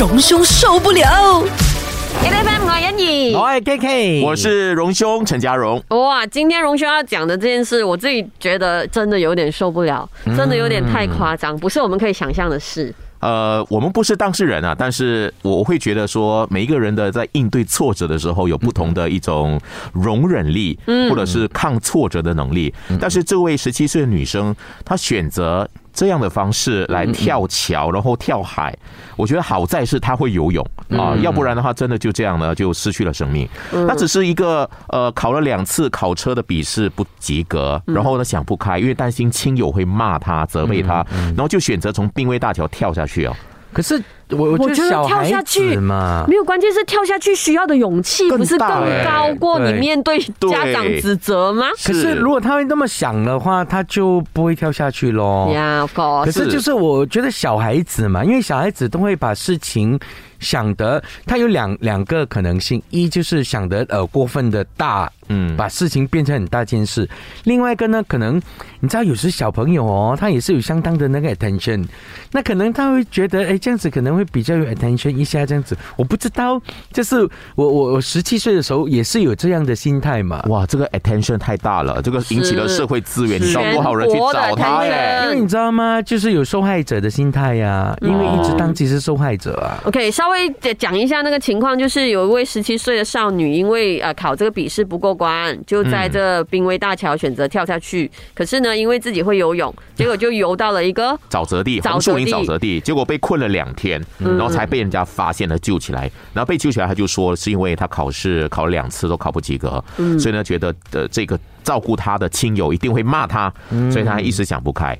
荣兄受不了。A F M 我欣怡，我係 K K，我是荣兄陈家荣。哇，今天荣兄要讲的这件事，我自己觉得真的有点受不了，真的有点太夸张，不是我们可以想象的事。呃，我们不是当事人啊，但是我会觉得说，每一个人的在应对挫折的时候，有不同的一种容忍力，嗯或者是抗挫折的能力。但是这位十七岁的女生，她选择。这样的方式来跳桥，然后跳海，我觉得好在是他会游泳啊，要不然的话，真的就这样呢，就失去了生命。那只是一个呃，考了两次考车的笔试不及格，然后呢想不开，因为担心亲友会骂他、责备他，然后就选择从濒危大桥跳下去哦。可是我我我觉得跳下去嘛，没有，关键是跳下去需要的勇气，不是更高过你面对家长指责吗？可是如果他会那么想的话，他就不会跳下去喽。可是是就是我觉得小孩子嘛，因为小孩子都会把事情想得，他有两两个可能性，一就是想得呃过分的大，嗯把事情变成很大件事；另外一个呢，可能你知道有时小朋友哦，他也是有相当的那个 attention，那可能他会觉得哎这样子可能会比较有 attention 一下这样子，我不知道，就是我我我十七岁的时候也是有这样的心态嘛。哇，这个 attention 太大了，这个引起了社会资源，你找多少人去找他耶？因为你知道吗？就是有受害者的心态呀、因为一直当自己是受害者啊。OK，稍微讲一下那个情况，就是有一位十七岁的少女，因为呃考这个笔试不过关，就在这濒危大桥选择跳下去。可是呢，因为自己会游泳，结果就游到了一个沼泽地，红树林沼泽地，结果被困了两天，然后才被人家发现了救起来。然后被救起来，他就说是因为他考试考了两次都考不及格，所以呢觉得呃这个。照顾他的亲友一定会骂他，所以他一时想不开。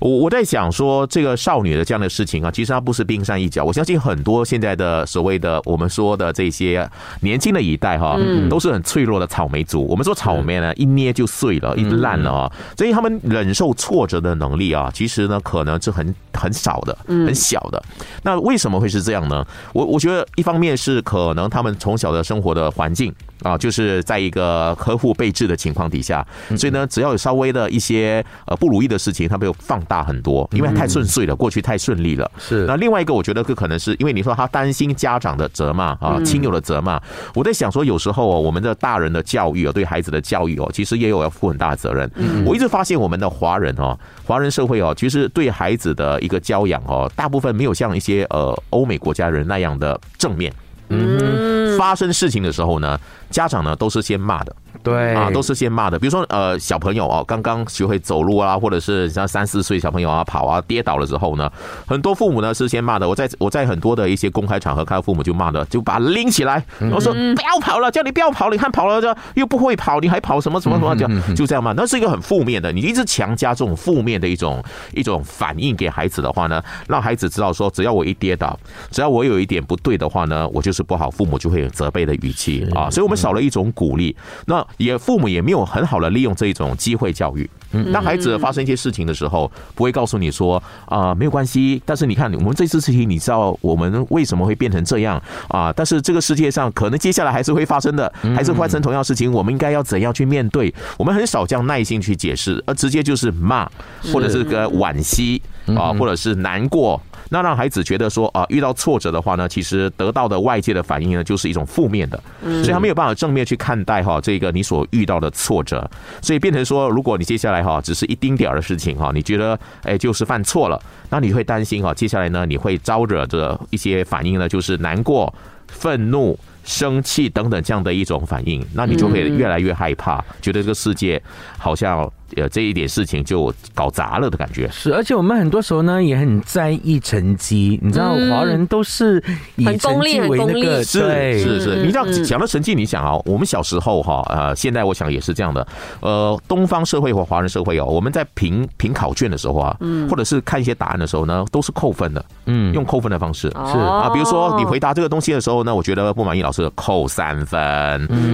我我在想说，这个少女的这样的事情啊，其实她不是冰山一角。我相信很多现在的所谓的我们说的这些年轻的一代哈，都是很脆弱的草莓族。我们说草莓呢，一捏就碎了，一烂了啊，所以他们忍受挫折的能力啊，其实呢可能是很很少的，很小的。那为什么会是这样呢？我我觉得一方面是可能他们从小的生活的环境啊，就是在一个呵护备至的情况底下，所以呢，只要有稍微的一些呃不如意的事情，他们有放大很多，因为太顺遂了，过去太顺利了。是那另外一个，我觉得这可能是因为你说他担心家长的责骂啊，亲友的责骂。我在想说，有时候哦，我们的大人的教育哦，对孩子的教育哦，其实也有要负很大的责任。我一直发现我们的华人哦，华人社会哦，其实对孩子的一个教养哦，大部分没有像一些呃欧美国家人那样的正面。嗯发生事情的时候呢，家长呢都是先骂的。对啊，都是先骂的。比如说，呃，小朋友哦，刚刚学会走路啊，或者是像三四岁小朋友啊跑啊跌倒了之后呢，很多父母呢是先骂的。我在我在很多的一些公开场合看到父母就骂的，就把他拎起来，然后说不要跑了，叫你不要跑，你看跑了就又不会跑，你还跑什么什么什么，就就这样骂。那是一个很负面的，你一直强加这种负面的一种一种反应给孩子的话呢，让孩子知道说，只要我一跌倒，只要我有一点不对的话呢，我就是不好，父母就会有责备的语气啊，所以我们少了一种鼓励。那也父母也没有很好的利用这一种机会教育。嗯当孩子发生一些事情的时候，不会告诉你说啊、没有关系。但是你看，我们这次事情，你知道我们为什么会变成这样啊？但是这个世界上可能接下来还是会发生的，还是会发生同样事情，我们应该要怎样去面对？我们很少这样耐心去解释，而直接就是骂，或者是个惋惜啊，或者是难过。那让孩子觉得说啊，遇到挫折的话呢，其实得到的外界的反应呢，就是一种负面的，所以他没有办法正面去看待哈这个你所遇到的挫折，所以变成说，如果你接下来哈只是一丁点儿的事情哈，你觉得哎就是犯错了，那你会担心哈，接下来呢你会招惹着一些反应呢，就是难过、愤怒。生气等等这样的一种反应，那你就会越来越害怕，觉得这个世界好像呃这一点事情就搞砸了的感觉。是，而且我们很多时候呢也很在意成绩，你知道，嗯。华人都是以功利成绩为那个，是对。是是，嗯你这样嗯讲到成绩，你想啊，我们小时候哈，呃，现在我想也是这样的，呃，东方社会和华人社会哦，我们在评评考卷的时候啊，嗯。或者是看一些答案的时候呢，都是扣分的，嗯，用扣分的方式。是啊，比如说你回答这个东西的时候呢，我觉得不满意，老师扣三分，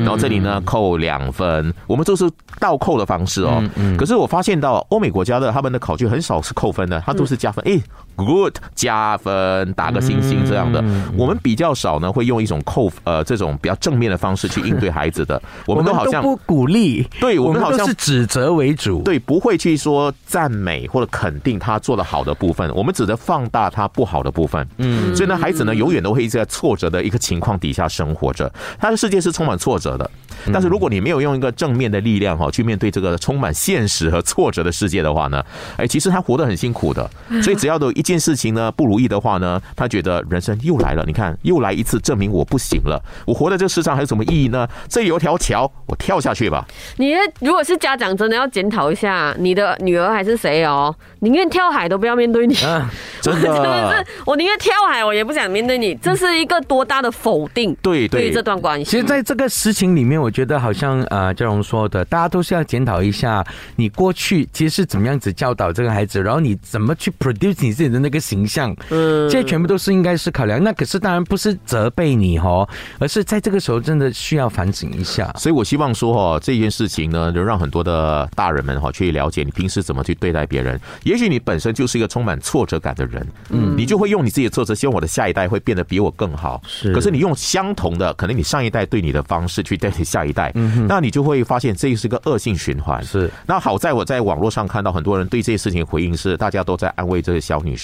然后这里呢扣两分，我们都是倒扣的方式哦。可是我发现到欧美国家的他们的考卷很少是扣分的，它都是加分。诶，good 加分，打个星星这样的。我们比较少呢，会用一种扣呃这种比较正面的方式去应对孩子的。我们都好像不鼓励，对我们好像是指责为主，对，不会去说赞美或者肯定他做的好的部分，我们只能放大他不好的部分。嗯，所以呢，孩子呢，永远都会一直在挫折的一个情况底下生活着，他的世界是充满挫折的。但是如果你没有用一个正面的力量哈去面对这个充满现实和挫折的世界的话呢，哎，其实他活得很辛苦的。所以只要有一件事情呢不如意的话呢，他觉得人生又来了。你看，又来一次证明我不行了。我活在这世上还有什么意义呢？这有一条桥，我跳下去吧。你如果是家长，真的要检讨一下你的女儿还是谁哦，宁愿跳海都不要面对你。真的，真的是我宁愿跳海，我也不想面对你。这是一个多大的否定？对对，这段关系。其实，在这个事情里面，我觉得好像呃，嘉荣说的，大家都是要检讨一下你过去其实是怎么样子教导这个孩子，然后你怎么去 produce 你自己的那个形象。嗯，这些全部都是应该是考量。那可是当然不是责备你哦，而是在这个时候真的需要反省一下。所以我希望说哈，这件事情呢，就让很多的大人们哈去了解你平时怎么去对待别人。也许你本身就是一个充满挫折感的人，嗯，你就会用你自己的挫折，希望我的下一代会变得比我更好。是，可是你用相同的，可能你上一代对你的方式去对你下一代，嗯，那你就会发现这是个恶性循环。是，那好在我在网络上看到很多人对这些事情回应是，大家都在安慰这个小女生。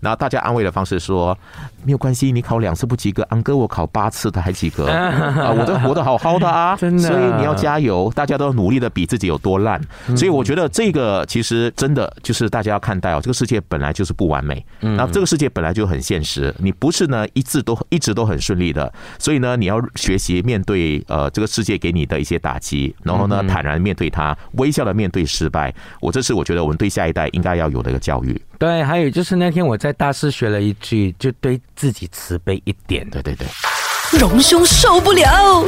那大家安慰的方式说，没有关系，你考两次不及格，安哥我考八次他还及格。啊，我都活得好好的啊，真的，所以你要加油，大家都努力的比自己有多烂。所以我觉得这个其实真的就是大家要看待哦，这个世界本来就是不完美，那这个世界本来就很现实，你不是呢一直都一直都很顺利的，所以呢你要学习面对呃这个世界给你的一些打击，然后呢坦然面对它，微笑的面对失败。我这是我觉得我们对下一代应该要有的一个教育。对，还有就是那天我在大师学了一句，就对自己慈悲一点。对对对，荣兄受不了。